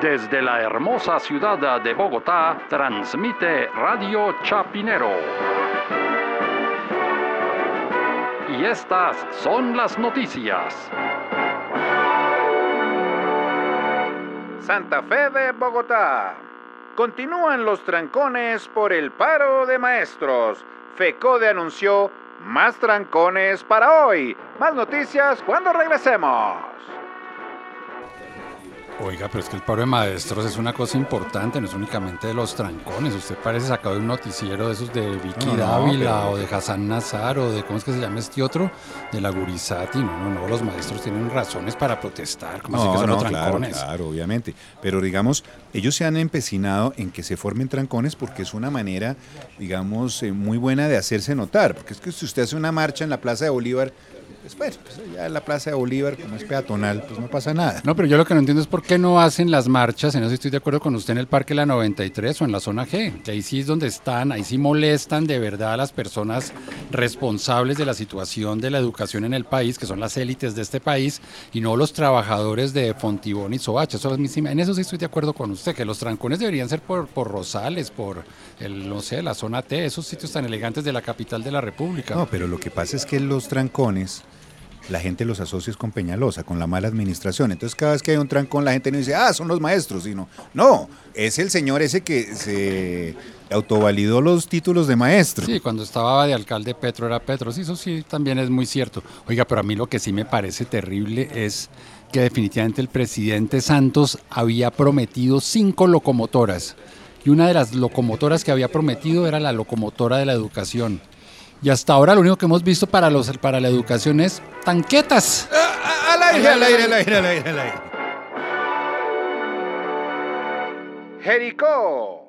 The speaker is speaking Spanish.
Desde la hermosa ciudad de Bogotá, transmite Radio Chapinero. Y estas son las noticias. Santa Fe de Bogotá. Continúan los trancones por el paro de maestros. FECODE anunció más trancones para hoy. Más noticias cuando regresemos. Oiga, pero es que el paro de maestros es una cosa importante, no es únicamente de los trancones. Usted parece sacado de un noticiero de esos de Vicky No, no, Dávila pero- o de Hassan Nazar o de, ¿cómo es que se llama este otro? De la Gurizati. No, no, no, los maestros tienen razones para protestar. ¿Cómo así que No, son no, los claro, trancones? claro, obviamente. Pero digamos, ellos se han empecinado en que se formen trancones porque es una manera, digamos, eh, muy buena de hacerse notar. Porque es que si usted hace una marcha en la Plaza de Bolívar, pues bueno, pues ya en la Plaza de Bolívar, como es peatonal, pues no pasa nada. No, pero yo lo que no entiendo es por qué no hacen las marchas, en eso estoy de acuerdo con usted, en el Parque La 93 o en la zona G, que ahí sí es donde están, ahí sí molestan de verdad a las personas responsables de la situación de la educación en el país, que son las élites de este país, y no los trabajadores de Fontibón y Soacha. Eso es en eso sí estoy de acuerdo con usted, que los trancones deberían ser por, por Rosales, por, el, no sé, la zona T, esos sitios tan elegantes de la capital de la República. No, pero lo que pasa es que los trancones, la gente los asocia con Peñalosa, con la mala administración. Entonces cada vez que hay un trancón, la gente no dice, ah, son los maestros, sino, no, es el señor ese que se autovalidó los títulos de maestro. Sí, cuando estaba de alcalde Petro era Petro, sí, eso sí también es muy cierto. Oiga, pero a mí lo que sí me parece terrible es que definitivamente el presidente Santos había prometido cinco locomotoras y una de las locomotoras que había prometido era la locomotora de la educación. Y hasta ahora lo único que hemos visto para, los, para la educación es tanquetas. Al aire, al aire, al aire, al aire, al aire. Jericó.